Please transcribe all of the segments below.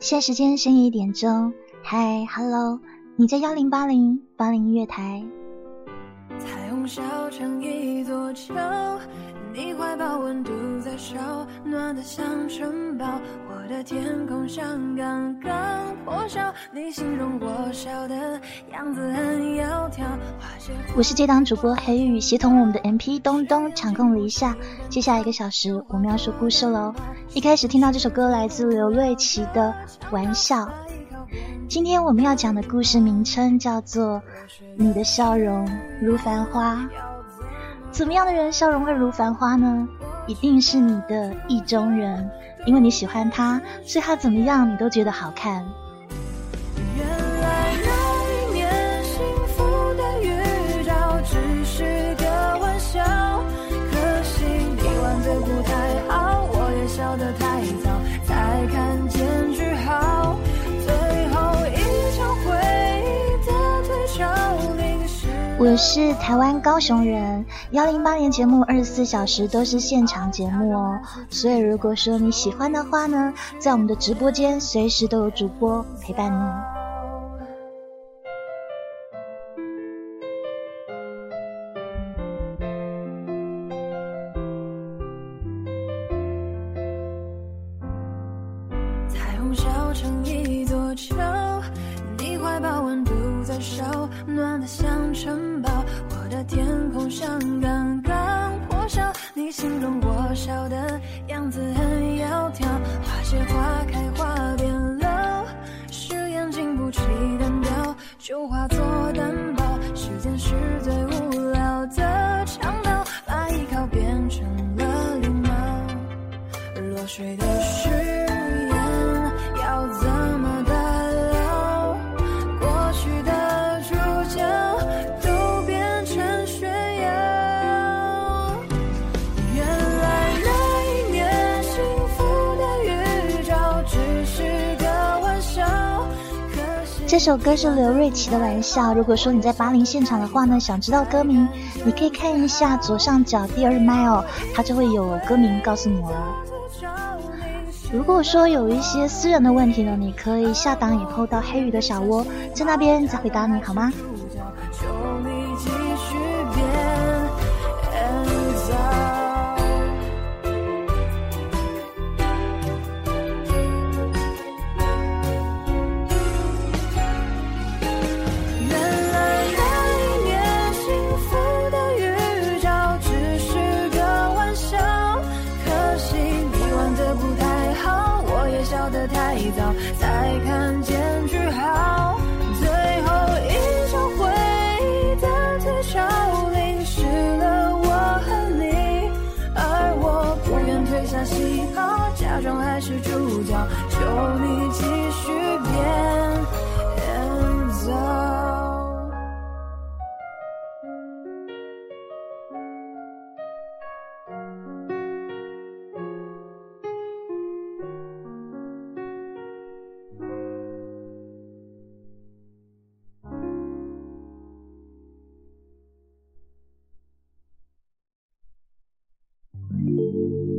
现在时间深夜一点钟，嗨，hello，你在幺零八零八零音乐台。彩虹小城一座桥。你怀抱温度在烧，暖得像城堡。我的天空像刚刚破晓。你形容我笑的样子很窈窕。我是这档主播黑雨，协同我们的 MP 东东场控了一下。接下来一个小时，我们要说故事喽。一开始听到这首歌来自刘瑞琦的《玩笑》。今天我们要讲的故事名称叫做《你的笑容如繁花》。怎么样的人笑容会如繁花呢？一定是你的意中人，因为你喜欢他，所以他怎么样你都觉得好看。我是台湾高雄人，幺零八年节目二十四小时都是现场节目哦，所以如果说你喜欢的话呢，在我们的直播间随时都有主播陪伴你。形容我笑得这首歌是刘瑞琦的玩笑。如果说你在八零现场的话呢，想知道歌名，你可以看一下左上角第二麦哦，它就会有歌名告诉你了。如果说有一些私人的问题呢，你可以下档以后到黑鱼的小窝，在那边再回答你好吗？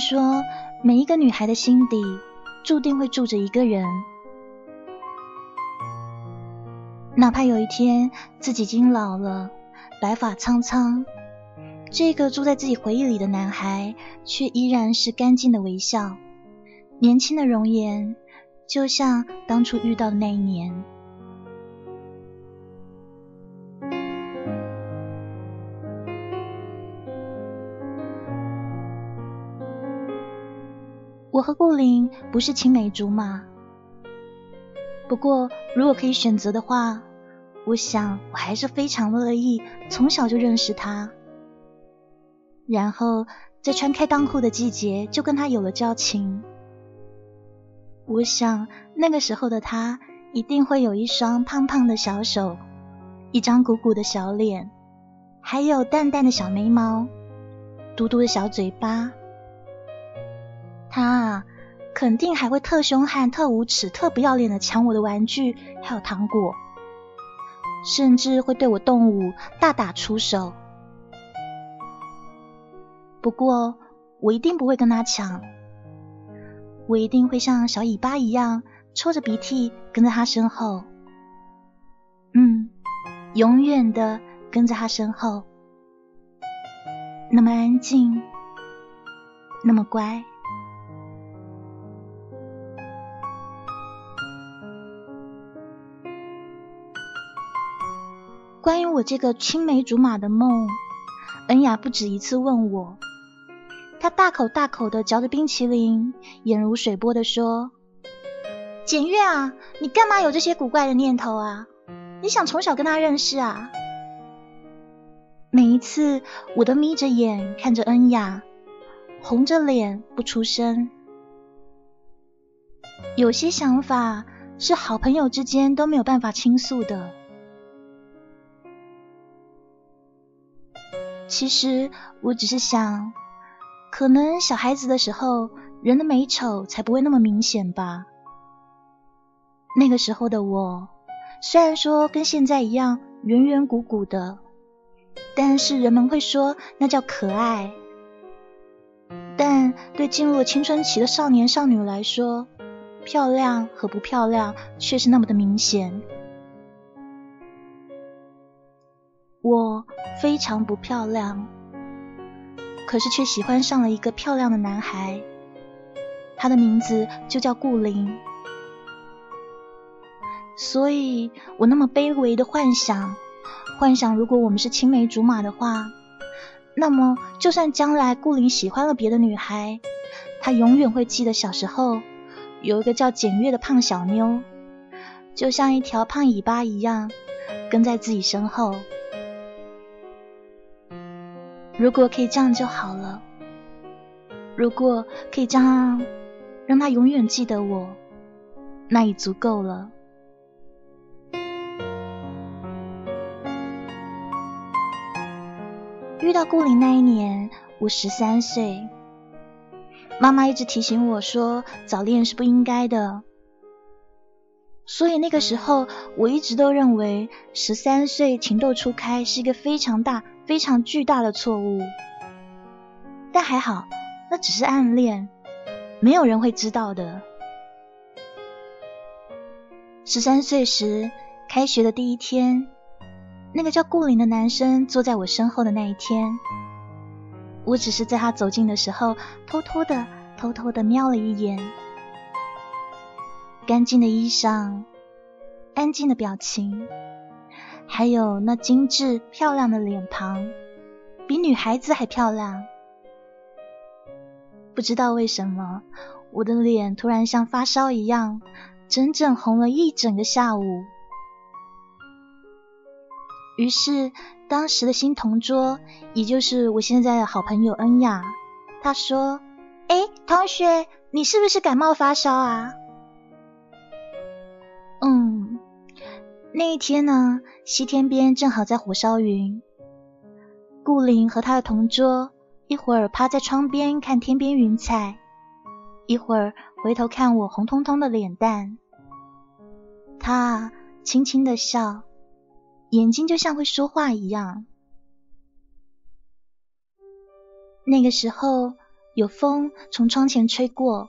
说，每一个女孩的心底注定会住着一个人，哪怕有一天自己已经老了，白发苍苍，这个住在自己回忆里的男孩，却依然是干净的微笑，年轻的容颜，就像当初遇到的那一年。我和顾林不是青梅竹马，不过如果可以选择的话，我想我还是非常乐意从小就认识他，然后在穿开裆裤的季节就跟他有了交情。我想那个时候的他一定会有一双胖胖的小手，一张鼓鼓的小脸，还有淡淡的小眉毛，嘟嘟的小嘴巴。他啊，肯定还会特凶悍、特无耻、特不要脸的抢我的玩具，还有糖果，甚至会对我动武、大打出手。不过，我一定不会跟他抢，我一定会像小尾巴一样，抽着鼻涕跟在他身后。嗯，永远的跟在他身后，那么安静，那么乖。关于我这个青梅竹马的梦，恩雅不止一次问我。她大口大口的嚼着冰淇淋，眼如水波的说：“简月啊，你干嘛有这些古怪的念头啊？你想从小跟他认识啊？”每一次我都眯着眼看着恩雅，红着脸不出声。有些想法是好朋友之间都没有办法倾诉的。其实我只是想，可能小孩子的时候，人的美丑才不会那么明显吧。那个时候的我，虽然说跟现在一样圆圆鼓鼓的，但是人们会说那叫可爱。但对进入青春期的少年少女来说，漂亮和不漂亮却是那么的明显。我非常不漂亮，可是却喜欢上了一个漂亮的男孩，他的名字就叫顾林。所以我那么卑微的幻想，幻想如果我们是青梅竹马的话，那么就算将来顾林喜欢了别的女孩，他永远会记得小时候有一个叫简月的胖小妞，就像一条胖尾巴一样跟在自己身后。如果可以这样就好了。如果可以这样，让他永远记得我，那已足够了。遇到顾里那一年，我十三岁，妈妈一直提醒我说早恋是不应该的，所以那个时候我一直都认为十三岁情窦初开是一个非常大。非常巨大的错误，但还好，那只是暗恋，没有人会知道的。十三岁时，开学的第一天，那个叫顾林的男生坐在我身后的那一天，我只是在他走近的时候，偷偷的、偷偷的瞄了一眼，干净的衣裳，安静的表情。还有那精致漂亮的脸庞，比女孩子还漂亮。不知道为什么，我的脸突然像发烧一样，整整红了一整个下午。于是，当时的新同桌，也就是我现在的好朋友恩雅，她说：“哎，同学，你是不是感冒发烧啊？”嗯。那一天呢，西天边正好在火烧云。顾林和他的同桌一会儿趴在窗边看天边云彩，一会儿回头看我红彤彤的脸蛋。他轻轻的笑，眼睛就像会说话一样。那个时候有风从窗前吹过，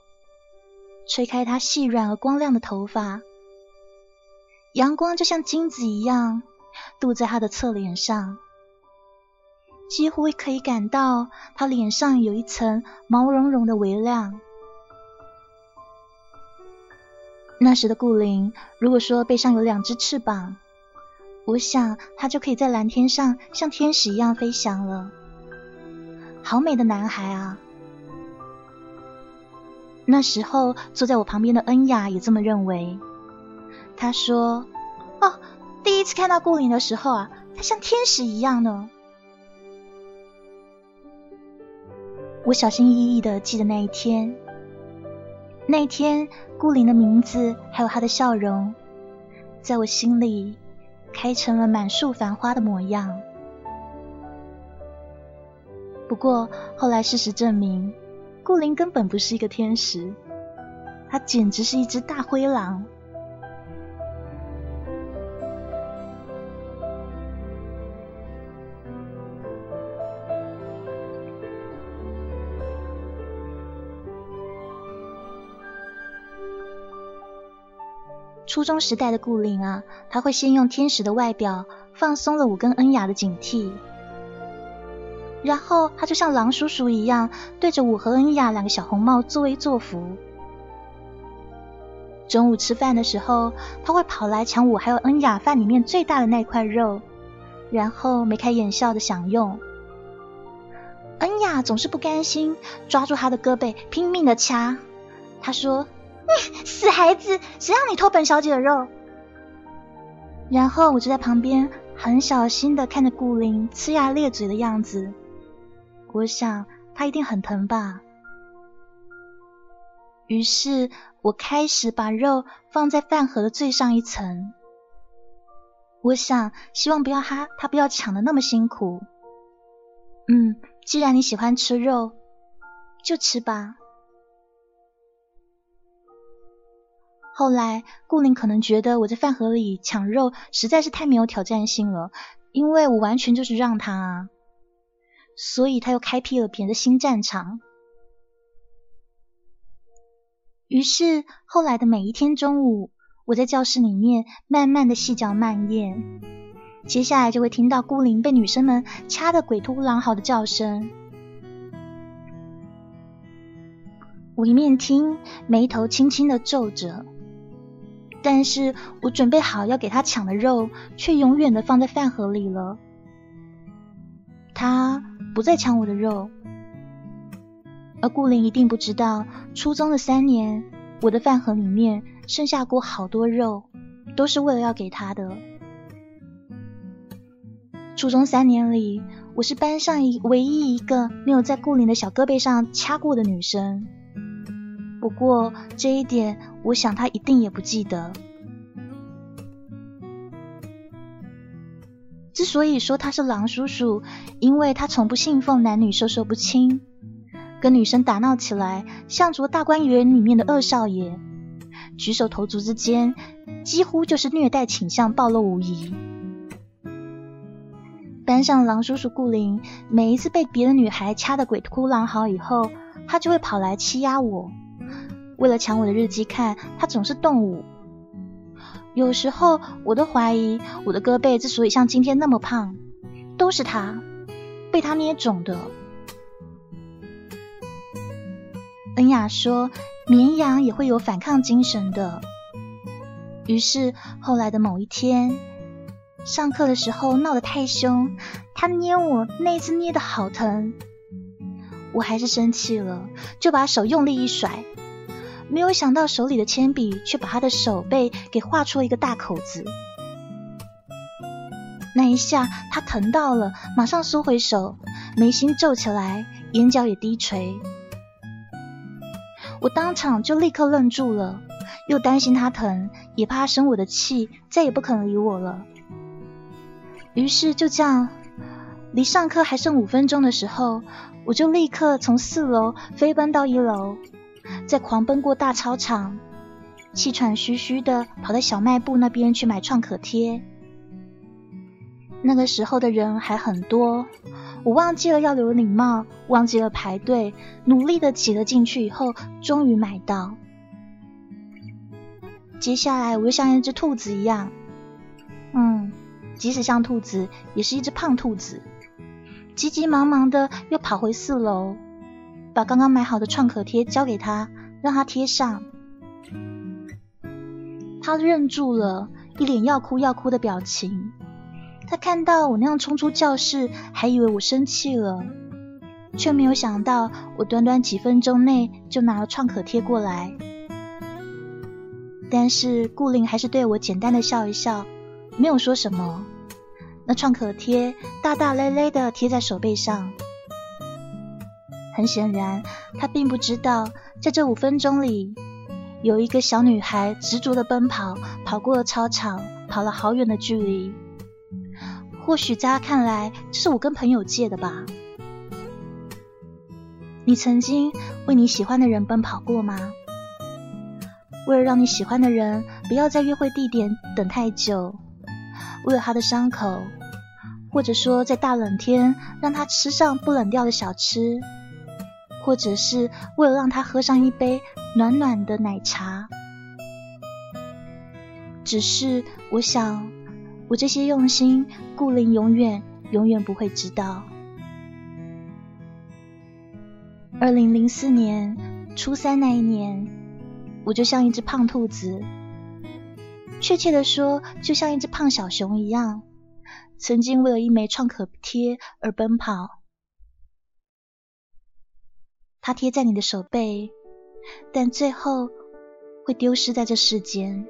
吹开他细软而光亮的头发。阳光就像金子一样镀在他的侧脸上，几乎可以感到他脸上有一层毛茸茸的微亮。那时的顾灵，如果说背上有两只翅膀，我想他就可以在蓝天上像天使一样飞翔了。好美的男孩啊！那时候坐在我旁边的恩雅也这么认为。他说：“哦，第一次看到顾林的时候啊，他像天使一样呢。”我小心翼翼的记得那一天，那天顾灵的名字还有他的笑容，在我心里开成了满树繁花的模样。不过后来事实证明，顾灵根本不是一个天使，他简直是一只大灰狼。初中时代的顾灵啊，他会先用天使的外表放松了我跟恩雅的警惕，然后他就像狼叔叔一样，对着我和恩雅两个小红帽作威作福。中午吃饭的时候，他会跑来抢我还有恩雅饭里面最大的那块肉，然后眉开眼笑的享用。恩雅总是不甘心，抓住他的胳膊拼命的掐，他说。死孩子，谁让你偷本小姐的肉？然后我就在旁边很小心的看着顾灵呲牙咧嘴的样子，我想他一定很疼吧。于是我开始把肉放在饭盒的最上一层，我想希望不要他他不要抢的那么辛苦。嗯，既然你喜欢吃肉，就吃吧。后来，顾林可能觉得我在饭盒里抢肉实在是太没有挑战性了，因为我完全就是让他啊，所以他又开辟了别的新战场。于是后来的每一天中午，我在教室里面慢慢的细嚼慢咽，接下来就会听到顾林被女生们掐的鬼哭狼嚎的叫声。我一面听，眉头轻轻的皱着。但是我准备好要给他抢的肉，却永远的放在饭盒里了。他不再抢我的肉，而顾林一定不知道，初中的三年，我的饭盒里面剩下过好多肉，都是为了要给他的。初中三年里，我是班上一唯一一个没有在顾林的小胳膊上掐过的女生。不过这一点，我想他一定也不记得。之所以说他是狼叔叔，因为他从不信奉男女授受不亲，跟女生打闹起来，像着大观园里面的二少爷，举手投足之间，几乎就是虐待倾向暴露无遗。班上狼叔叔顾灵，每一次被别的女孩掐得鬼哭狼嚎以后，他就会跑来欺压我。为了抢我的日记看，他总是动武。有时候我都怀疑，我的胳膊之所以像今天那么胖，都是他被他捏肿的。恩雅说，绵羊也会有反抗精神的。于是后来的某一天，上课的时候闹得太凶，他捏我，那次捏的好疼，我还是生气了，就把手用力一甩。没有想到手里的铅笔却把他的手背给划出了一个大口子。那一下他疼到了，马上缩回手，眉心皱起来，眼角也低垂。我当场就立刻愣住了，又担心他疼，也怕他生我的气，再也不肯理我了。于是就这样，离上课还剩五分钟的时候，我就立刻从四楼飞奔到一楼。在狂奔过大操场，气喘吁吁的跑到小卖部那边去买创可贴。那个时候的人还很多，我忘记了要留礼貌，忘记了排队，努力的挤了进去以后，终于买到。接下来我又像一只兔子一样，嗯，即使像兔子，也是一只胖兔子，急急忙忙的又跑回四楼。把刚刚买好的创可贴交给他，让他贴上。他愣住了，一脸要哭要哭的表情。他看到我那样冲出教室，还以为我生气了，却没有想到我短短几分钟内就拿了创可贴过来。但是顾灵还是对我简单的笑一笑，没有说什么。那创可贴大大咧咧的贴在手背上。很显然，他并不知道，在这五分钟里，有一个小女孩执着的奔跑，跑过了操场，跑了好远的距离。或许在他看来，这是我跟朋友借的吧。你曾经为你喜欢的人奔跑过吗？为了让你喜欢的人不要在约会地点等太久，为了他的伤口，或者说在大冷天让他吃上不冷掉的小吃，或者是为了让他喝上一杯暖暖的奶茶。只是我想，我这些用心，顾灵永远永远不会知道。二零零四年初三那一年，我就像一只胖兔子，确切的说，就像一只胖小熊一样，曾经为了一枚创可贴而奔跑。它贴在你的手背，但最后会丢失在这世间。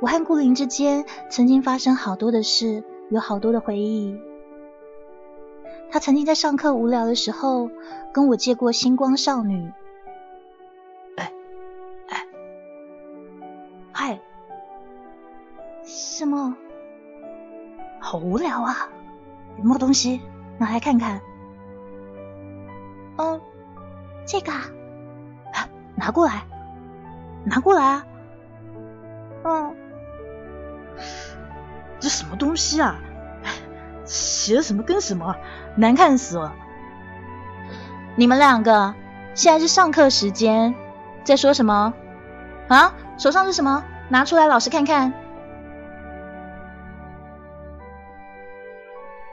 我和顾灵之间曾经发生好多的事，有好多的回忆。他曾经在上课无聊的时候跟我借过《星光少女》。好无聊啊！有没有东西？拿来看看。哦，这个，啊，拿过来，拿过来啊！嗯。这什么东西啊？写的什么跟什么，难看死了！你们两个现在是上课时间，在说什么？啊？手上是什么？拿出来，老师看看。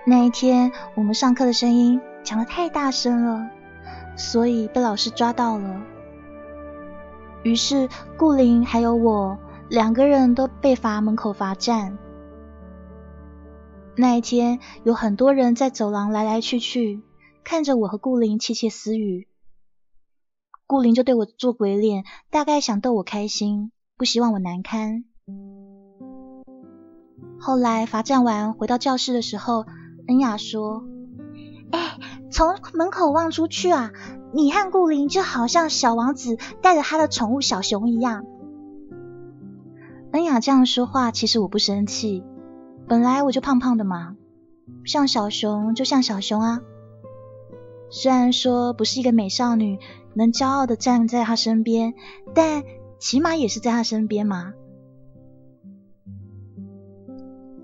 那一天我们上课的声音讲的太大声了，所以被老师抓到了。于是顾灵还有我两个人都被罚门口罚站。那一天，有很多人在走廊来来去去，看着我和顾灵窃窃私语。顾灵就对我做鬼脸，大概想逗我开心，不希望我难堪。后来罚站完回到教室的时候，恩雅说：“哎，从门口望出去啊，你和顾林就好像小王子带着他的宠物小熊一样。”恩雅这样说话，其实我不生气。本来我就胖胖的嘛，像小熊就像小熊啊。虽然说不是一个美少女能骄傲的站在他身边，但起码也是在他身边嘛。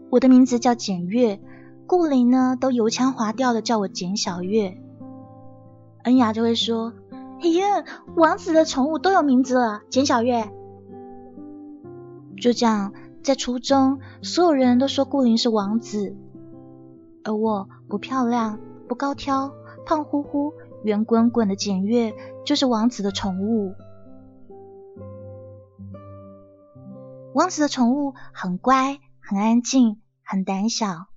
我的名字叫简月，顾灵呢都油腔滑调的叫我简小月。恩雅就会说：“哎呀，王子的宠物都有名字了，简小月。”就这样。在初中，所有人都说顾灵是王子，而我不漂亮、不高挑、胖乎乎、圆滚滚的简月就是王子的宠物。王子的宠物很乖、很安静、很胆小。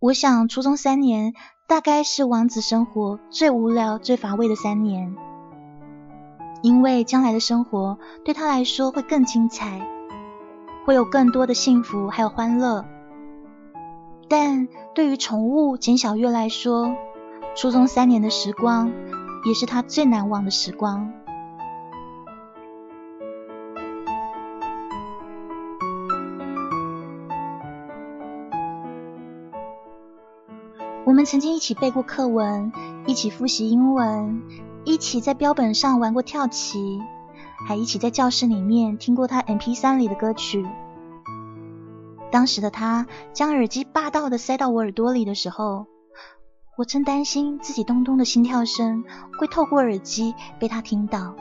我想初中三年大概是王子生活最无聊、最乏味的三年，因为将来的生活对他来说会更精彩。会有更多的幸福，还有欢乐。但对于宠物简小月来说，初中三年的时光也是她最难忘的时光。我们曾经一起背过课文，一起复习英文，一起在标本上玩过跳棋。还一起在教室里面听过他 MP3 里的歌曲。当时的他将耳机霸道的塞到我耳朵里的时候，我真担心自己咚咚的心跳声会透过耳机被他听到。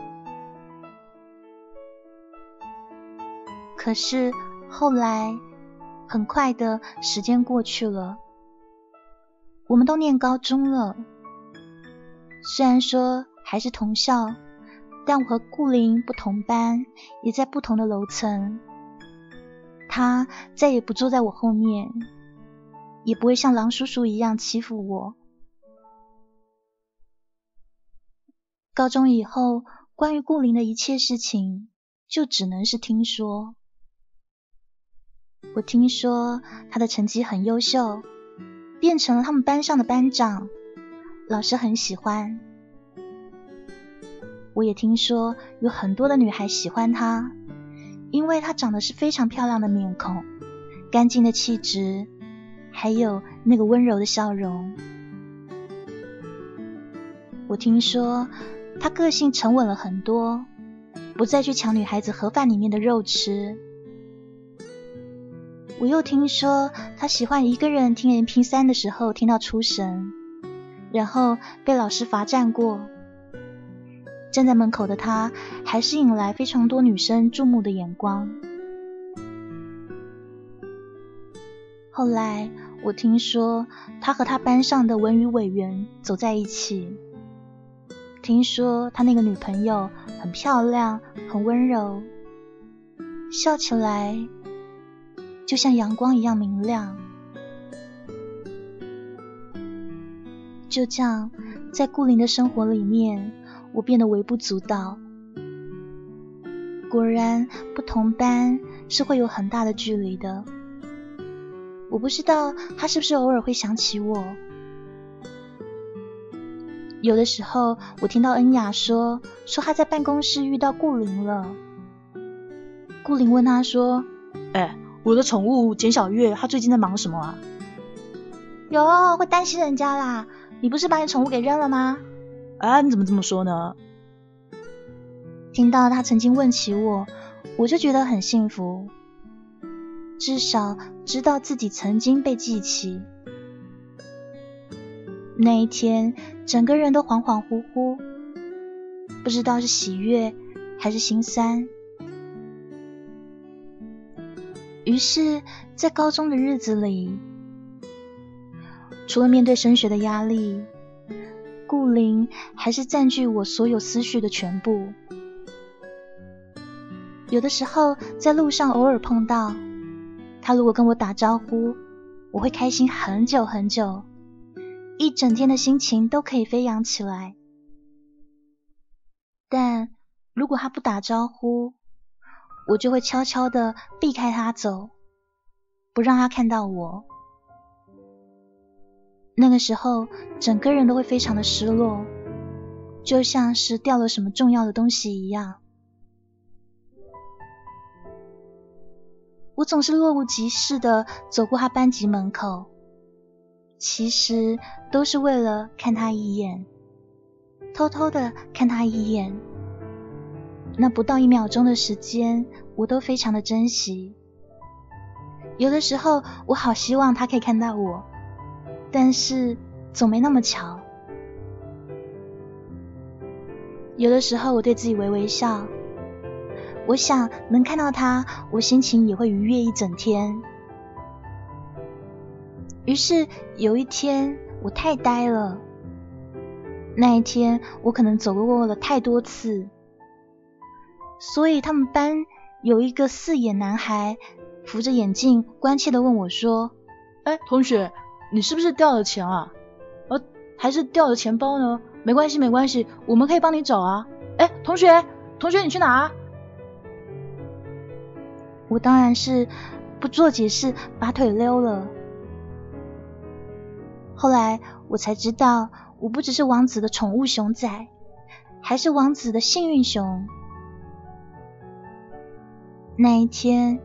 可是后来，很快的时间过去了，我们都念高中了，虽然说还是同校。但我和顾灵不同班，也在不同的楼层。他再也不坐在我后面，也不会像狼叔叔一样欺负我。高中以后，关于顾灵的一切事情，就只能是听说。我听说他的成绩很优秀，变成了他们班上的班长，老师很喜欢。我也听说有很多的女孩喜欢他，因为他长得是非常漂亮的面孔，干净的气质，还有那个温柔的笑容。我听说他个性沉稳了很多，不再去抢女孩子盒饭里面的肉吃。我又听说他喜欢一个人听 M P 三的时候听到出神，然后被老师罚站过。站在门口的他，还是引来非常多女生注目的眼光。后来我听说他和他班上的文娱委员走在一起，听说他那个女朋友很漂亮，很温柔，笑起来。就像阳光一样明亮，就这样，在顾林的生活里面，我变得微不足道。果然，不同班是会有很大的距离的。我不知道他是不是偶尔会想起我。有的时候，我听到恩雅说，说他在办公室遇到顾林了。顾林问他说：“哎。”我的宠物简小月，她最近在忙什么啊？哟会担心人家啦。你不是把你宠物给扔了吗？啊，你怎么这么说呢？听到他曾经问起我，我就觉得很幸福，至少知道自己曾经被记起。那一天，整个人都恍恍惚惚，不知道是喜悦还是心酸。于是，在高中的日子里，除了面对升学的压力，顾林还是占据我所有思绪的全部。有的时候在路上偶尔碰到他，如果跟我打招呼，我会开心很久很久，一整天的心情都可以飞扬起来。但如果他不打招呼，我就会悄悄的避开他走，不让他看到我。那个时候，整个人都会非常的失落，就像是掉了什么重要的东西一样。我总是若无其事的走过他班级门口，其实都是为了看他一眼，偷偷的看他一眼。那不到一秒钟的时间，我都非常的珍惜。有的时候，我好希望他可以看到我，但是总没那么巧。有的时候，我对自己微微笑，我想能看到他，我心情也会愉悦一整天。于是有一天，我太呆了。那一天，我可能走过了太多次。所以他们班有一个四眼男孩，扶着眼镜，关切的问我说：“哎，同学，你是不是掉了钱啊？呃，还是掉了钱包呢？没关系，没关系，我们可以帮你找啊。哎，同学，同学，你去哪？”我当然是不做解释，拔腿溜了。后来我才知道，我不只是王子的宠物熊仔，还是王子的幸运熊。那一天，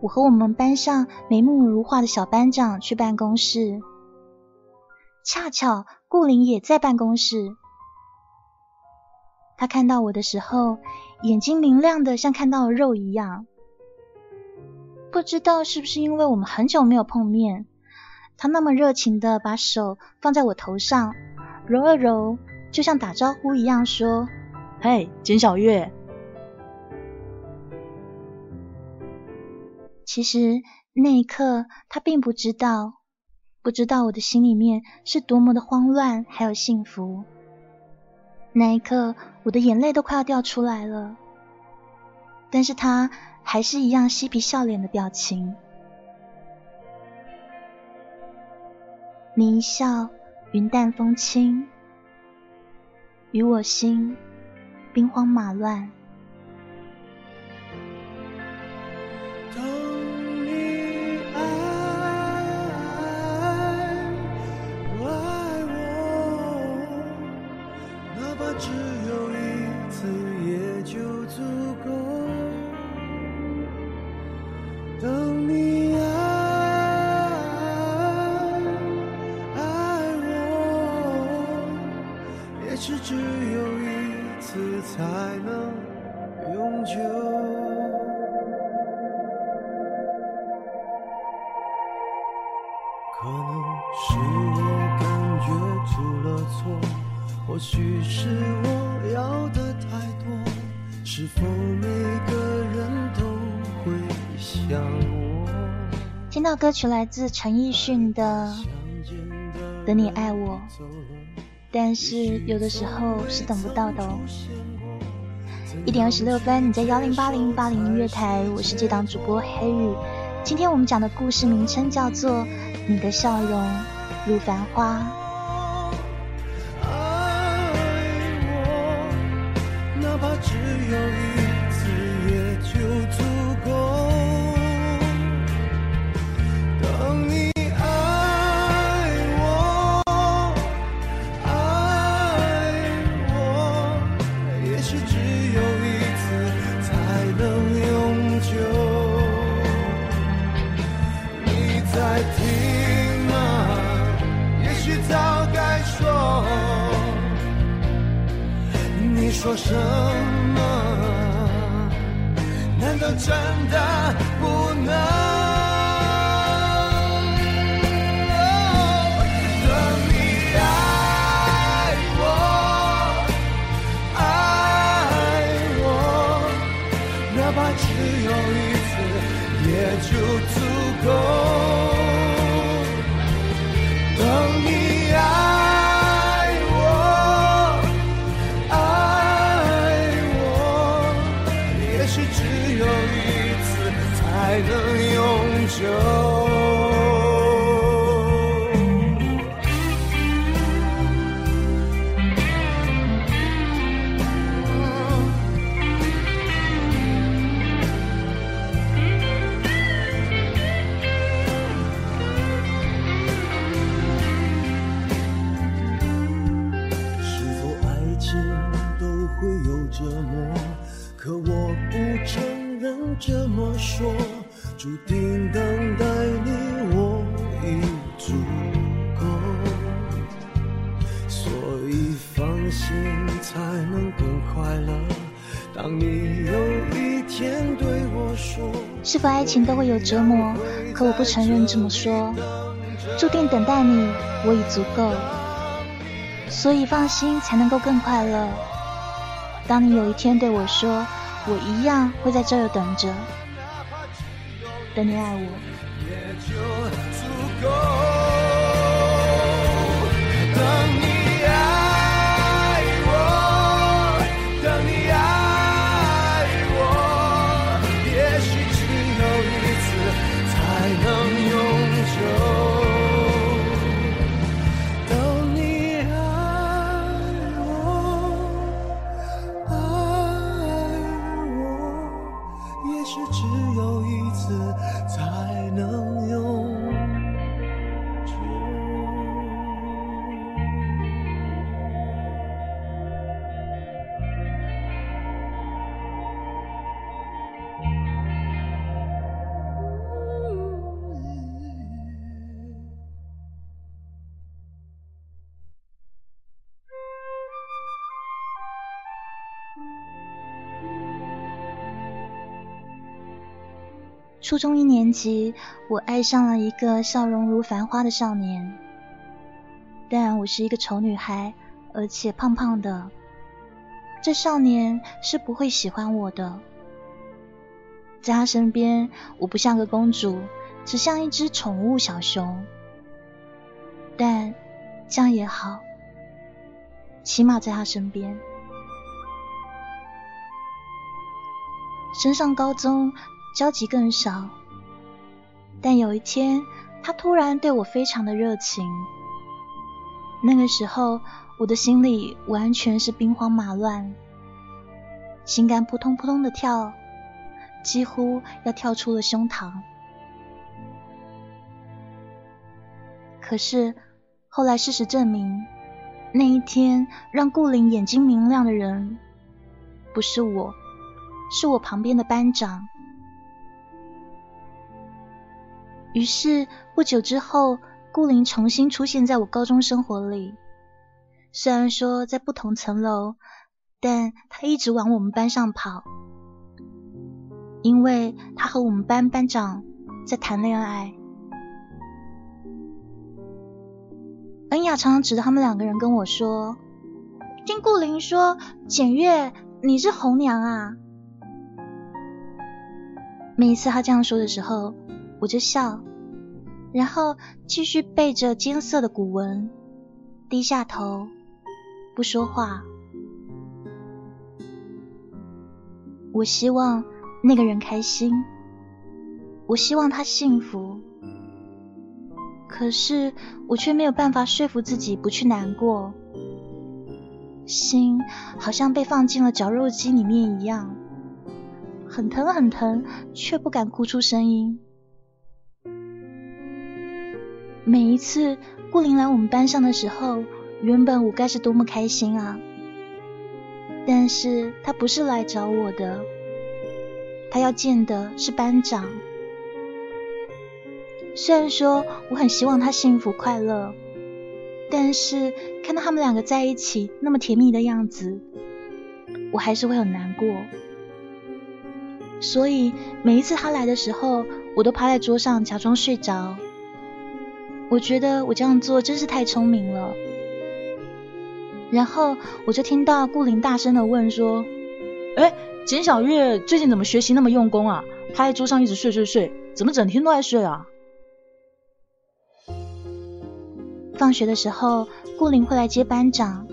我和我们班上眉目如画的小班长去办公室，恰巧顾林也在办公室。他看到我的时候，眼睛明亮的像看到了肉一样。不知道是不是因为我们很久没有碰面，他那么热情的把手放在我头上，揉了揉，就像打招呼一样说：“嘿，简小月。”其实那一刻，他并不知道，不知道我的心里面是多么的慌乱，还有幸福。那一刻，我的眼泪都快要掉出来了，但是他还是一样嬉皮笑脸的表情。你一笑，云淡风轻，与我心兵荒马乱。能永久。可能是我感觉出了错，或许是我要的太多，是否每个人都会像我？听到歌曲来自陈奕迅的《等你爱我》，但是有的时候是等不到的哦。一点二十六分，你在幺零八零八零音乐台，我是这档主播黑雨。今天我们讲的故事名称叫做《你的笑容如繁花》。爱我，哪怕只有一说什么？难道真的不能等你爱我？爱我，哪怕只有一次，也就足够。注定等待你，我已足够，所以放心才能更快乐。当你有一天对我说是否爱情都会有折磨？可我不承认这么说。注定等待你，我已足够，所以放心才能够更快乐。当你有一天对我说，我一样会在这儿等着，等你爱我。也就足够初中一年级，我爱上了一个笑容如繁花的少年，但我是一个丑女孩，而且胖胖的，这少年是不会喜欢我的。在他身边，我不像个公主，只像一只宠物小熊。但这样也好，起码在他身边。升上高中。交集更少，但有一天，他突然对我非常的热情。那个时候，我的心里完全是兵荒马乱，心肝扑通扑通的跳，几乎要跳出了胸膛。可是后来事实证明，那一天让顾灵眼睛明亮的人，不是我，是我旁边的班长。于是不久之后，顾林重新出现在我高中生活里。虽然说在不同层楼，但他一直往我们班上跑，因为他和我们班班长在谈恋爱。恩雅常常指着他们两个人跟我说：“听顾林说，简月你是红娘啊。”每一次他这样说的时候。我就笑，然后继续背着金色的古文，低下头不说话。我希望那个人开心，我希望他幸福，可是我却没有办法说服自己不去难过，心好像被放进了绞肉机里面一样，很疼很疼，却不敢哭出声音。每一次顾林来我们班上的时候，原本我该是多么开心啊！但是他不是来找我的，他要见的是班长。虽然说我很希望他幸福快乐，但是看到他们两个在一起那么甜蜜的样子，我还是会很难过。所以每一次他来的时候，我都趴在桌上假装睡着。我觉得我这样做真是太聪明了。然后我就听到顾林大声的问说：“哎，简小月最近怎么学习那么用功啊？趴在桌上一直睡睡睡，怎么整天都在睡啊？”放学的时候，顾林会来接班长。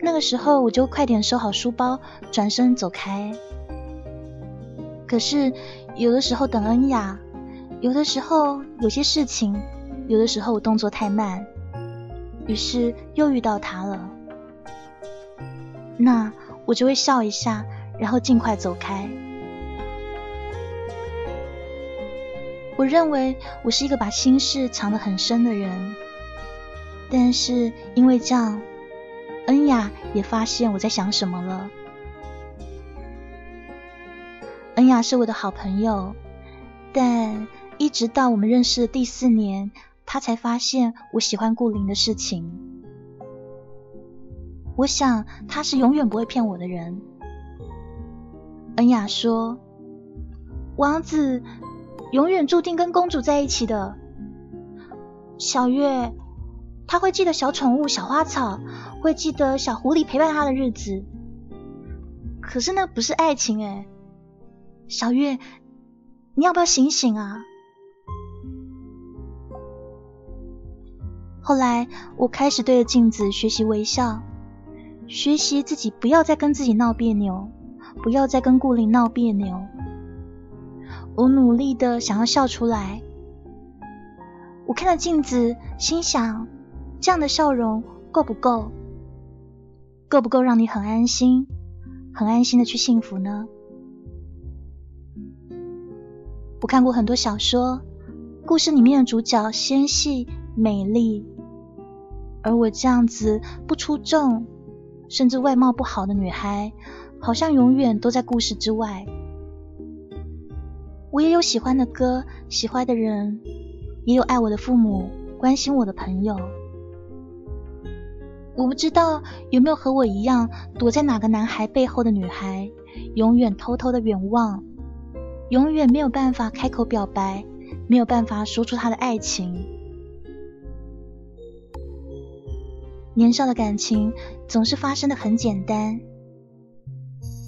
那个时候我就快点收好书包，转身走开。可是有的时候等恩雅，有的时候有些事情。有的时候我动作太慢，于是又遇到他了。那我就会笑一下，然后尽快走开。我认为我是一个把心事藏得很深的人，但是因为这样，恩雅也发现我在想什么了。恩雅是我的好朋友，但一直到我们认识的第四年。他才发现我喜欢顾林的事情。我想他是永远不会骗我的人。恩雅说：“王子永远注定跟公主在一起的。小月，他会记得小宠物小花草，会记得小狐狸陪伴他的日子。可是那不是爱情哎，小月，你要不要醒醒啊？”后来，我开始对着镜子学习微笑，学习自己不要再跟自己闹别扭，不要再跟顾林闹别扭。我努力的想要笑出来。我看着镜子，心想：这样的笑容够不够？够不够让你很安心，很安心的去幸福呢？我看过很多小说，故事里面的主角纤细美丽。而我这样子不出众，甚至外貌不好的女孩，好像永远都在故事之外。我也有喜欢的歌，喜欢的人，也有爱我的父母，关心我的朋友。我不知道有没有和我一样躲在哪个男孩背后的女孩，永远偷偷的远望，永远没有办法开口表白，没有办法说出她的爱情。年少的感情总是发生的很简单，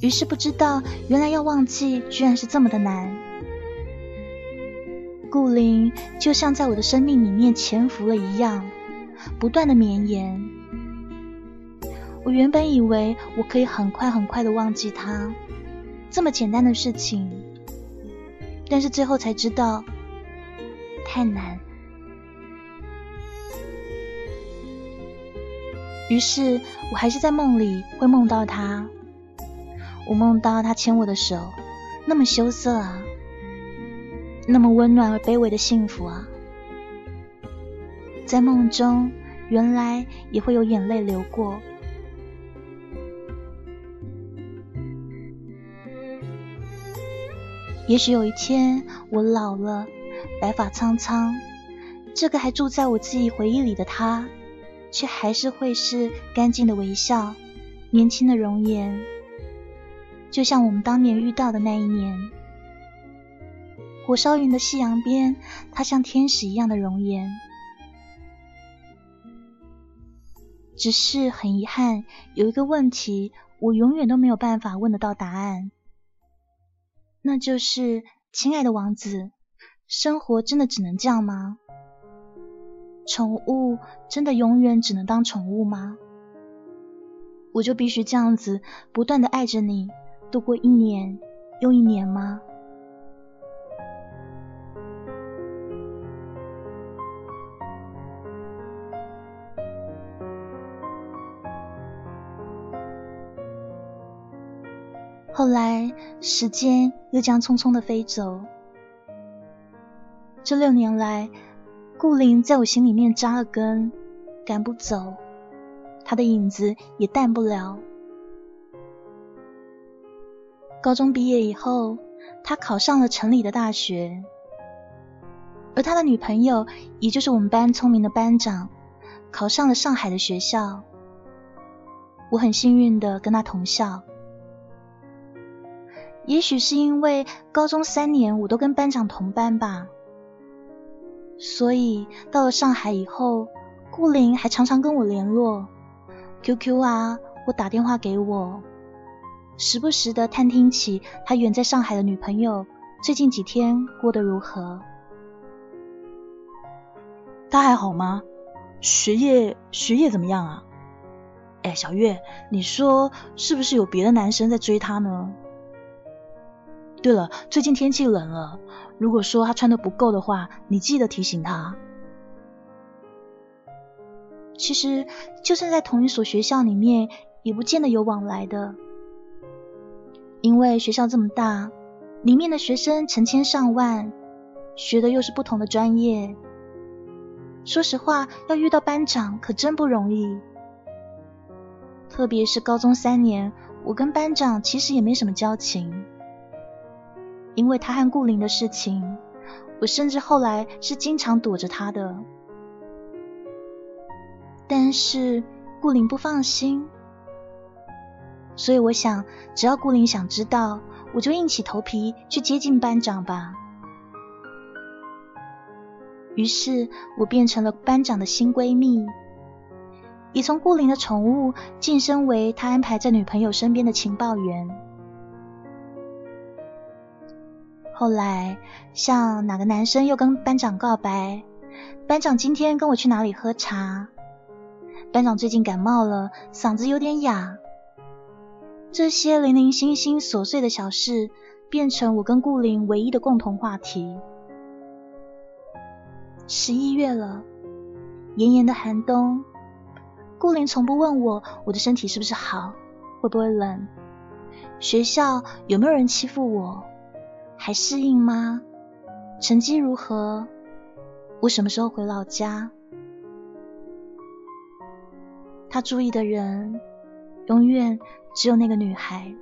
于是不知道原来要忘记居然是这么的难。顾林就像在我的生命里面潜伏了一样，不断的绵延。我原本以为我可以很快很快的忘记他，这么简单的事情，但是最后才知道太难。于是我还是在梦里会梦到他。我梦到他牵我的手那么羞涩啊那么温暖而卑微的幸福啊。在梦中原来也会有眼泪流过。也许有一天我老了白发苍苍这个还住在我自己回忆里的他却还是会是干净的微笑，年轻的容颜，就像我们当年遇到的那一年。火烧云的夕阳边，他像天使一样的容颜。只是很遗憾，有一个问题，我永远都没有办法问得到答案。那就是，亲爱的王子，生活真的只能这样吗？宠物真的永远只能当宠物吗？我就必须这样子不断的爱着你，度过一年又一年吗？后来，时间又将匆匆的飞走。这六年来，顾林在我心里面扎了根，赶不走，他的影子也淡不了。高中毕业以后，他考上了城里的大学，而他的女朋友，也就是我们班聪明的班长，考上了上海的学校。我很幸运的跟他同校。也许是因为高中三年我都跟班长同班吧，所以到了上海以后，顾林还常常跟我联络，QQ 啊，或打电话给我，时不时的探听起他远在上海的女朋友最近几天过得如何。他还好吗？学业学业怎么样啊？哎，小月，你说是不是有别的男生在追她呢？对了，最近天气冷了，如果说他穿的不够的话，你记得提醒他。其实就算在同一所学校里面，也不见得有往来的，因为学校这么大，里面的学生成千上万，学的又是不同的专业。说实话，要遇到班长可真不容易，特别是高中三年，我跟班长其实也没什么交情。因为他和顾林的事情，我甚至后来是经常躲着他的。但是顾林不放心，所以我想，只要顾林想知道，我就硬起头皮去接近班长吧。于是我变成了班长的新闺蜜，也从顾林的宠物晋升为他安排在女朋友身边的情报员。后来，像哪个男生又跟班长告白？班长今天跟我去哪里喝茶？班长最近感冒了，嗓子有点哑。这些零零星星琐碎的小事，变成我跟顾林唯一的共同话题。十一月了，炎炎的寒冬，顾林从不问我我的身体是不是好，会不会冷，学校有没有人欺负我。还适应吗？成绩如何？我什么时候回老家？他注意的人，永远只有那个女孩，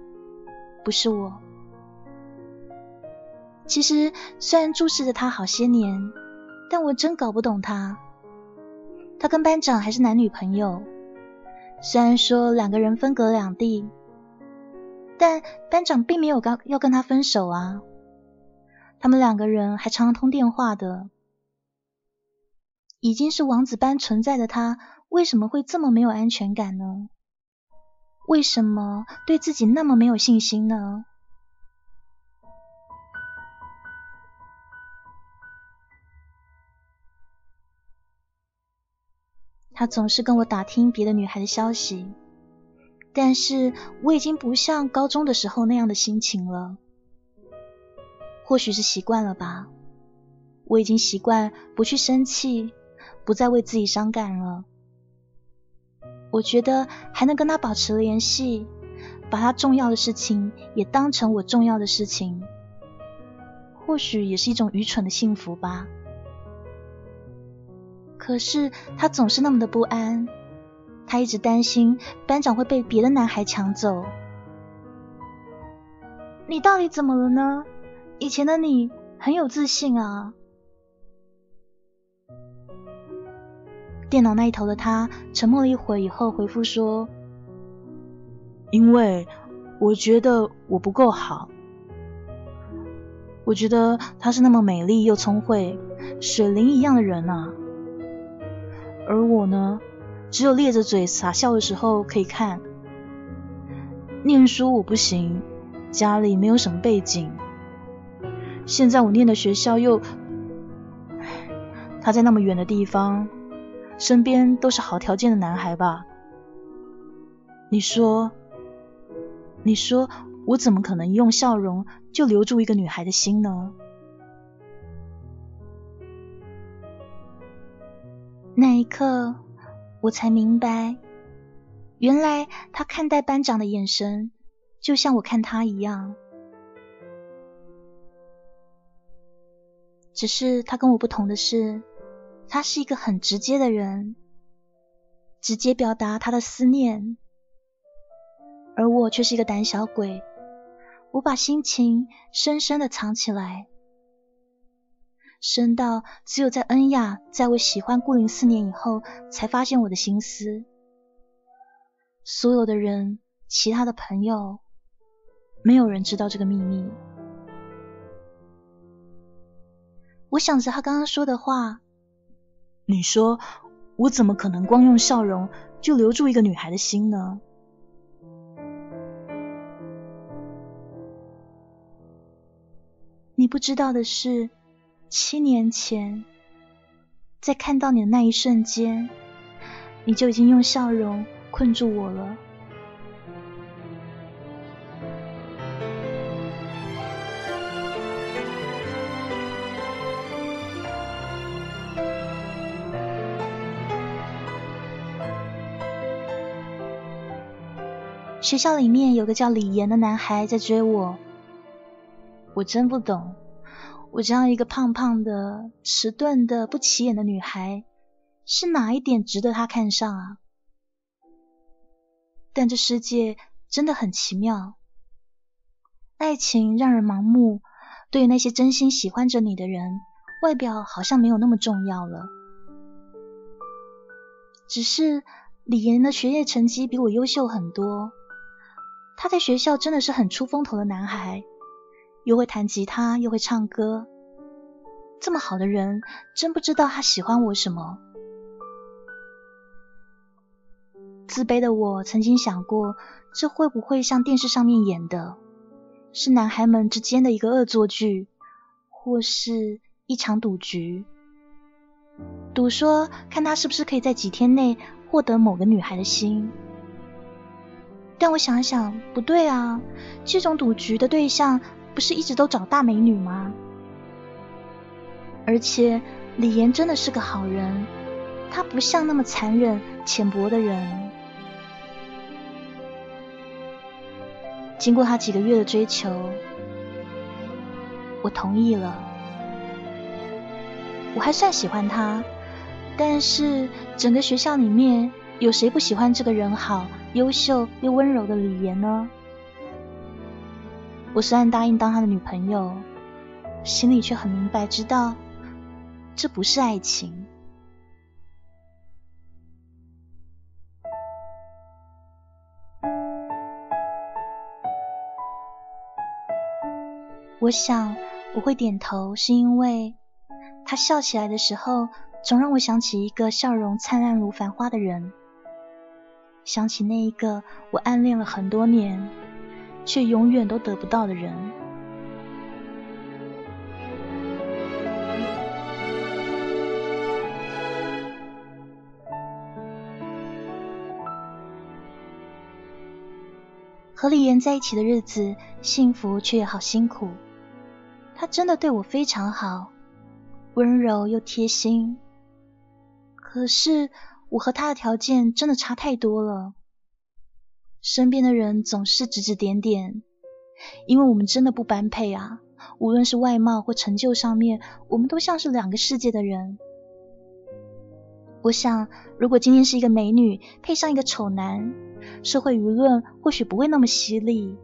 不是我。其实虽然注视着他好些年，但我真搞不懂他。他跟班长还是男女朋友，虽然说两个人分隔两地，但班长并没有刚要跟他分手啊。他们两个人还常常通电话的，已经是王子般存在的他，为什么会这么没有安全感呢？为什么对自己那么没有信心呢？他总是跟我打听别的女孩的消息，但是我已经不像高中的时候那样的心情了。或许是习惯了吧，我已经习惯不去生气，不再为自己伤感了。我觉得还能跟他保持联系，把他重要的事情也当成我重要的事情，或许也是一种愚蠢的幸福吧。可是他总是那么的不安，他一直担心班长会被别的男孩抢走。你到底怎么了呢？以前的你很有自信啊。电脑那一头的他沉默了一会以后回复说：“因为我觉得我不够好。我觉得她是那么美丽又聪慧，水灵一样的人啊。而我呢，只有咧着嘴傻笑的时候可以看。念书我不行，家里没有什么背景。现在我念的学校又……他在那么远的地方。”身边都是好条件的男孩吧？你说，你说我怎么可能用笑容就留住一个女孩的心呢？那一刻，我才明白，原来他看待班长的眼神，就像我看他一样。只是他跟我不同的是。他是一个很直接的人，直接表达他的思念，而我却是一个胆小鬼，我把心情深深的藏起来，深到只有在恩雅在我喜欢顾灵四年以后，才发现我的心思。所有的人，其他的朋友，没有人知道这个秘密。我想着他刚刚说的话。你说我怎么可能光用笑容就留住一个女孩的心呢？你不知道的是，七年前，在看到你的那一瞬间，你就已经用笑容困住我了。学校里面有个叫李岩的男孩在追我，我真不懂，我这样一个胖胖的、迟钝的、不起眼的女孩，是哪一点值得他看上啊？但这世界真的很奇妙，爱情让人盲目，对于那些真心喜欢着你的人，外表好像没有那么重要了。只是李岩的学业成绩比我优秀很多。他在学校真的是很出风头的男孩，又会弹吉他，又会唱歌。这么好的人，真不知道他喜欢我什么。自卑的我曾经想过，这会不会像电视上面演的，是男孩们之间的一个恶作剧，或是一场赌局，赌说看他是不是可以在几天内获得某个女孩的心。但我想想，不对啊！这种赌局的对象不是一直都找大美女吗？而且李岩真的是个好人，他不像那么残忍、浅薄的人。经过他几个月的追求，我同意了。我还算喜欢他，但是整个学校里面有谁不喜欢这个人好？优秀又温柔的李岩呢？我虽然答应当他的女朋友，心里却很明白，知道这不是爱情。我想我会点头，是因为他笑起来的时候，总让我想起一个笑容灿烂如繁花的人。想起那一个我暗恋了很多年，却永远都得不到的人。和李岩在一起的日子，幸福却也好辛苦。他真的对我非常好，温柔又贴心。可是。我和他的条件真的差太多了，身边的人总是指指点点，因为我们真的不般配啊！无论是外貌或成就上面，我们都像是两个世界的人。我想，如果今天是一个美女配上一个丑男，社会舆论或许不会那么犀利，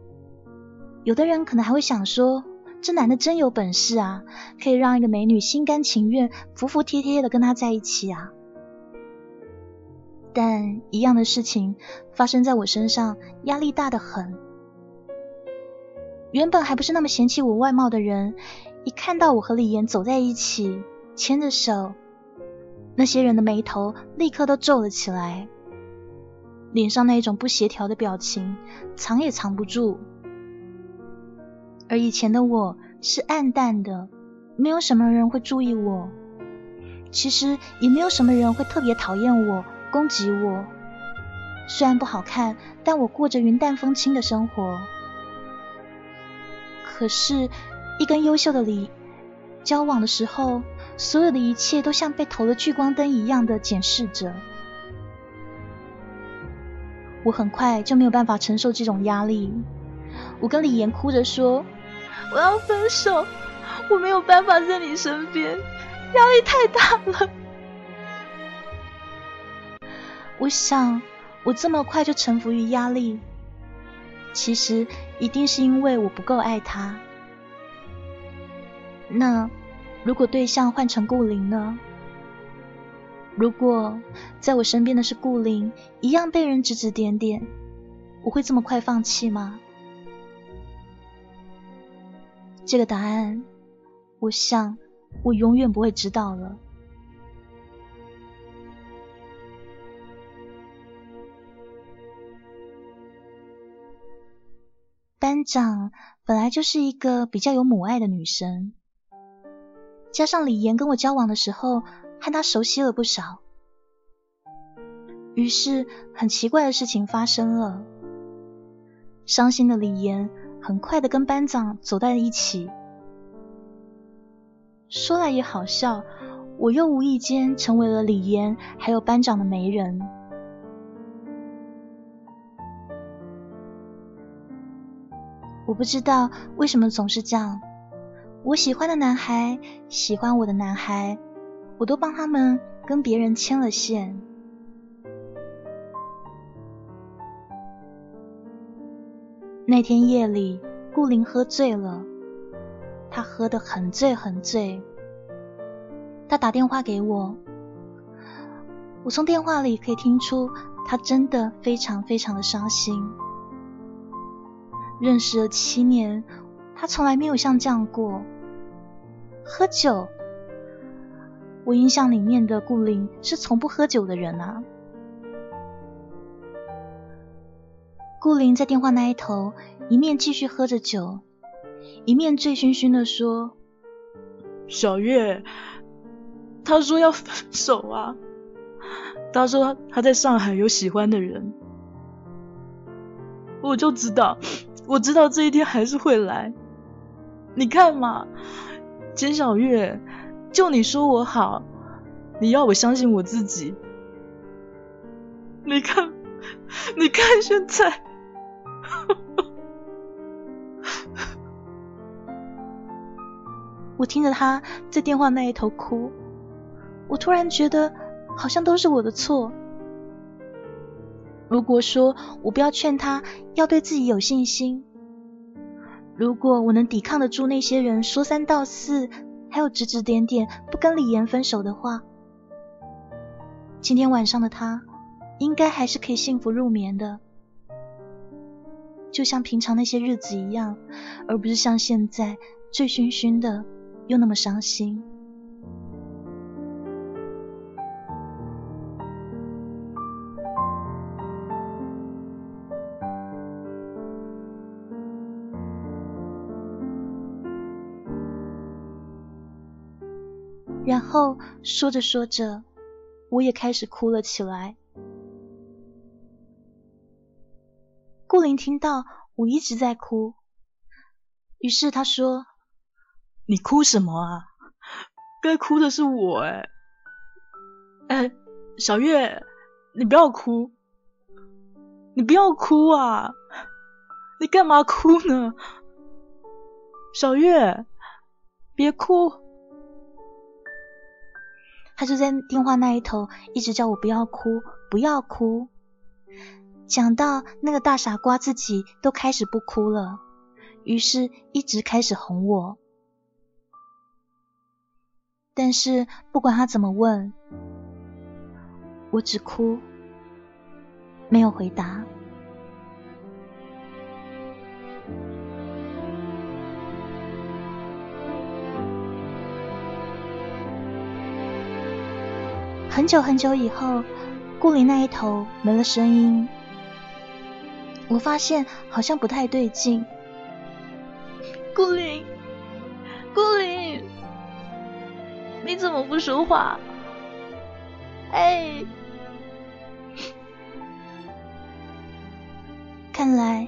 有的人可能还会想说，这男的真有本事啊，可以让一个美女心甘情愿、服服帖帖的跟他在一起啊。但一样的事情发生在我身上，压力大的很。原本还不是那么嫌弃我外貌的人，一看到我和李岩走在一起，牵着手，那些人的眉头立刻都皱了起来，脸上那一种不协调的表情藏也藏不住。而以前的我是暗淡的，没有什么人会注意我，其实也没有什么人会特别讨厌我。攻击我，虽然不好看，但我过着云淡风轻的生活。可是，一跟优秀的李交往的时候，所有的一切都像被投了聚光灯一样的检视着。我很快就没有办法承受这种压力，我跟李岩哭着说：“我要分手，我没有办法在你身边，压力太大了。”我想，我这么快就臣服于压力，其实一定是因为我不够爱他。那如果对象换成顾灵呢？如果在我身边的是顾灵，一样被人指指点点，我会这么快放弃吗？这个答案，我想我永远不会知道了。班长本来就是一个比较有母爱的女生，加上李岩跟我交往的时候和他熟悉了不少，于是很奇怪的事情发生了。伤心的李岩很快的跟班长走在了一起，说来也好笑，我又无意间成为了李岩还有班长的媒人。我不知道为什么总是这样。我喜欢的男孩，喜欢我的男孩，我都帮他们跟别人牵了线。那天夜里，顾林喝醉了，他喝得很醉很醉。他打电话给我，我从电话里可以听出他真的非常非常的伤心。认识了七年，他从来没有像这样过。喝酒，我印象里面的顾灵是从不喝酒的人啊。顾灵在电话那一头，一面继续喝着酒，一面醉醺醺的说：“小月，他说要分手啊，他说他在上海有喜欢的人，我就知道。”我知道这一天还是会来，你看嘛，简小月，就你说我好，你要我相信我自己。你看，你看现在，我听着他在电话那一头哭，我突然觉得好像都是我的错。如果说我不要劝他要对自己有信心，如果我能抵抗得住那些人说三道四，还有指指点点不跟李岩分手的话，今天晚上的他应该还是可以幸福入眠的，就像平常那些日子一样，而不是像现在醉醺醺的又那么伤心。后说着说着，我也开始哭了起来。顾林听到我一直在哭，于是他说：“你哭什么啊？该哭的是我哎！哎，小月，你不要哭，你不要哭啊！你干嘛哭呢？小月，别哭。”他就在电话那一头一直叫我不要哭，不要哭。讲到那个大傻瓜自己都开始不哭了，于是一直开始哄我。但是不管他怎么问，我只哭，没有回答。很久很久以后，顾里那一头没了声音，我发现好像不太对劲。顾里，顾里，你怎么不说话？哎，看来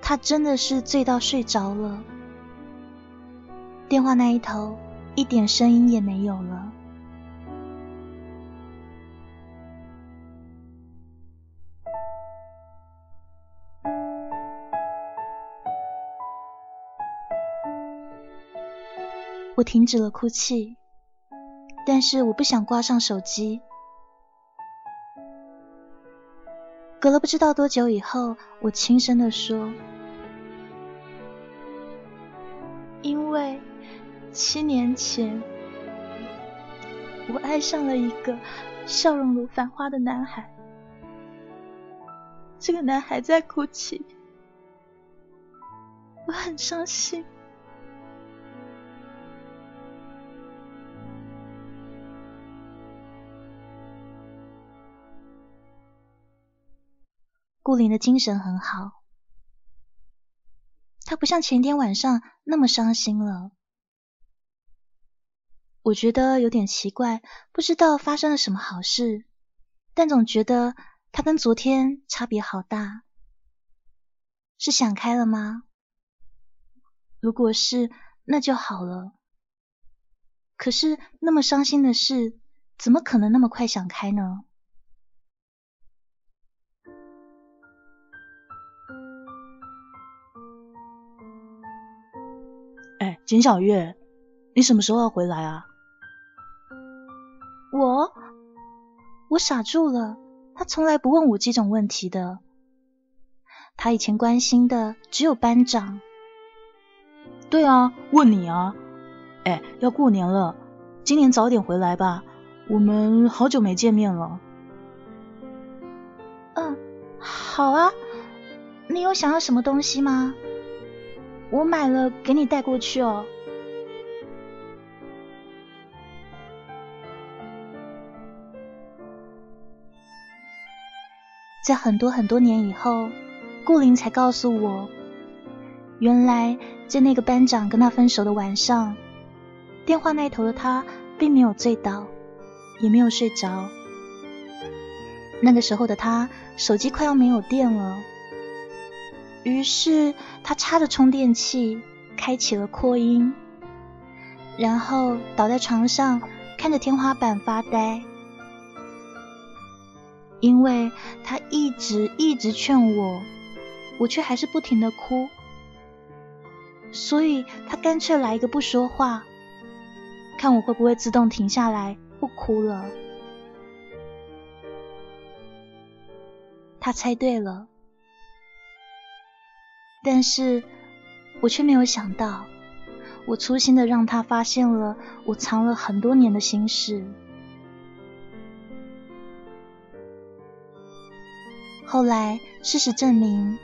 他真的是醉到睡着了。电话那一头一点声音也没有了。我停止了哭泣，但是我不想挂上手机。隔了不知道多久以后，我轻声的说：“因为七年前，我爱上了一个笑容如繁花的男孩。这个男孩在哭泣，我很伤心。”顾林的精神很好，他不像前天晚上那么伤心了。我觉得有点奇怪，不知道发生了什么好事，但总觉得他跟昨天差别好大。是想开了吗？如果是，那就好了。可是那么伤心的事，怎么可能那么快想开呢？简小月，你什么时候要回来啊？我我傻住了，他从来不问我这种问题的。他以前关心的只有班长。对啊，问你啊。哎，要过年了，今年早点回来吧，我们好久没见面了。嗯，好啊。你有想要什么东西吗？我买了，给你带过去哦。在很多很多年以后，顾林才告诉我，原来在那个班长跟他分手的晚上，电话那头的他并没有醉倒，也没有睡着。那个时候的他，手机快要没有电了。于是他插着充电器，开启了扩音，然后倒在床上，看着天花板发呆。因为他一直一直劝我，我却还是不停的哭，所以他干脆来一个不说话，看我会不会自动停下来不哭了。他猜对了。但是我却没有想到，我粗心的让他发现了我藏了很多年的心事。后来事实证明，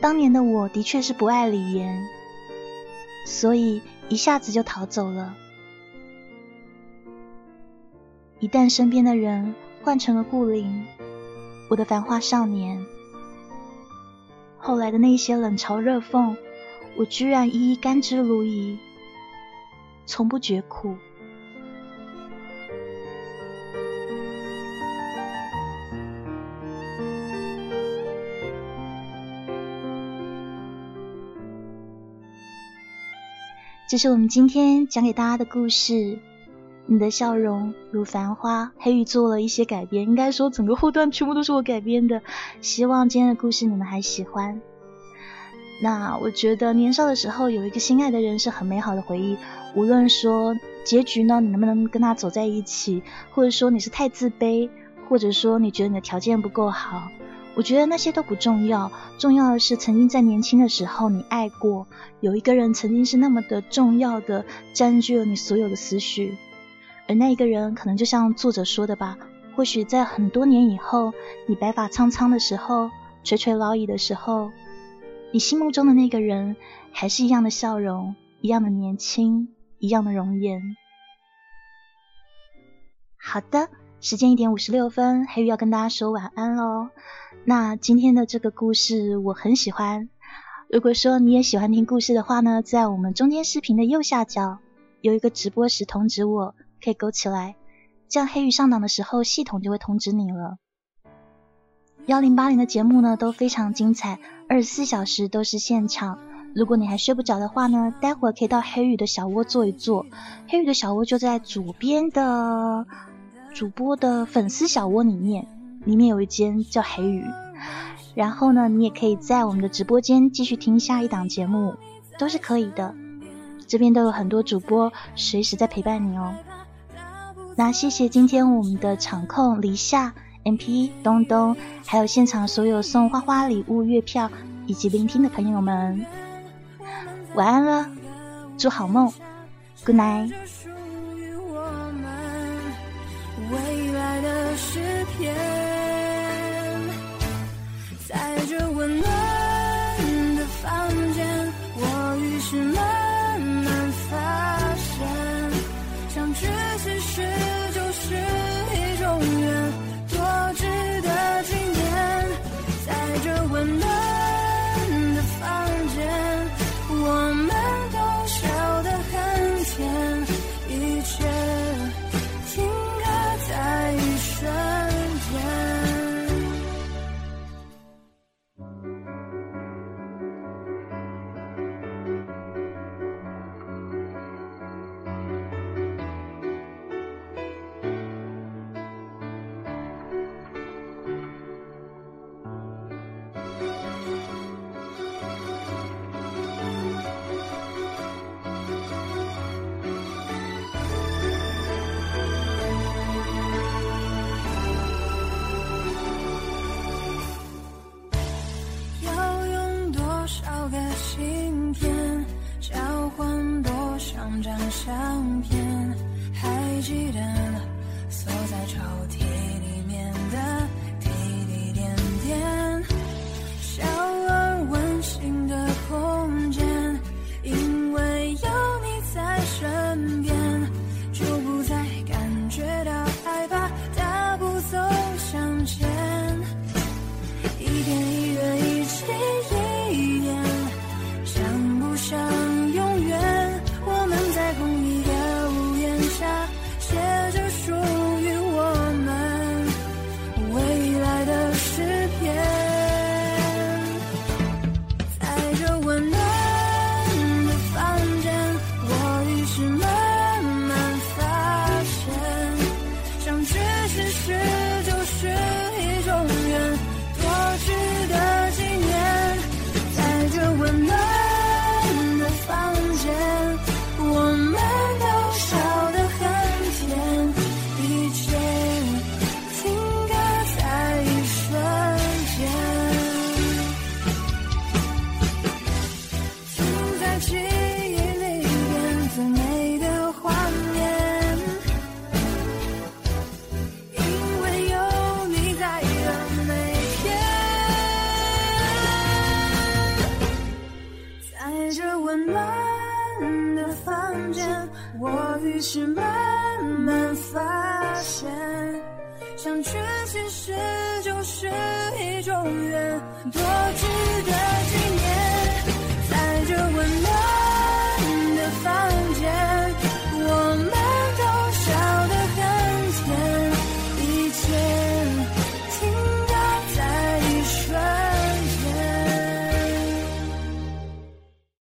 当年的我的确是不爱李岩，所以一下子就逃走了。一旦身边的人换成了顾灵，我的繁花少年。后来的那些冷嘲热讽，我居然一一甘之如饴，从不觉苦。这是我们今天讲给大家的故事。你的笑容如繁花，黑羽做了一些改编，应该说整个后段全部都是我改编的。希望今天的故事你们还喜欢。那我觉得年少的时候有一个心爱的人是很美好的回忆，无论说结局呢，你能不能跟他走在一起，或者说你是太自卑，或者说你觉得你的条件不够好，我觉得那些都不重要，重要的是曾经在年轻的时候你爱过，有一个人曾经是那么的重要的占据了你所有的思绪，而那一个人可能就像作者说的吧，或许在很多年以后，你白发苍苍的时候，垂垂老矣的时候，你心目中的那个人还是一样的笑容，一样的年轻，一样的容颜。好的，时间一点五十六分，黑鱼要跟大家说晚安喽。那今天的这个故事我很喜欢。如果说你也喜欢听故事的话呢，在我们中间视频的右下角有一个直播时通知我，可以勾起来，这样黑鱼上档的时候系统就会通知你了。幺零八零的节目呢都非常精彩，二十四小时都是现场。如果你还睡不着的话呢，待会儿可以到黑鱼的小窝坐一坐，黑鱼的小窝就在左边的。主播的粉丝小窝里面，里面有一间叫黑鱼。然后呢，你也可以在我们的直播间继续听下一档节目，都是可以的。这边都有很多主播随时在陪伴你哦。那谢谢今天我们的场控黎夏、M P、东东，还有现场所有送花花礼物、月票以及聆听的朋友们，晚安了，祝好梦，Good night。相片，还记得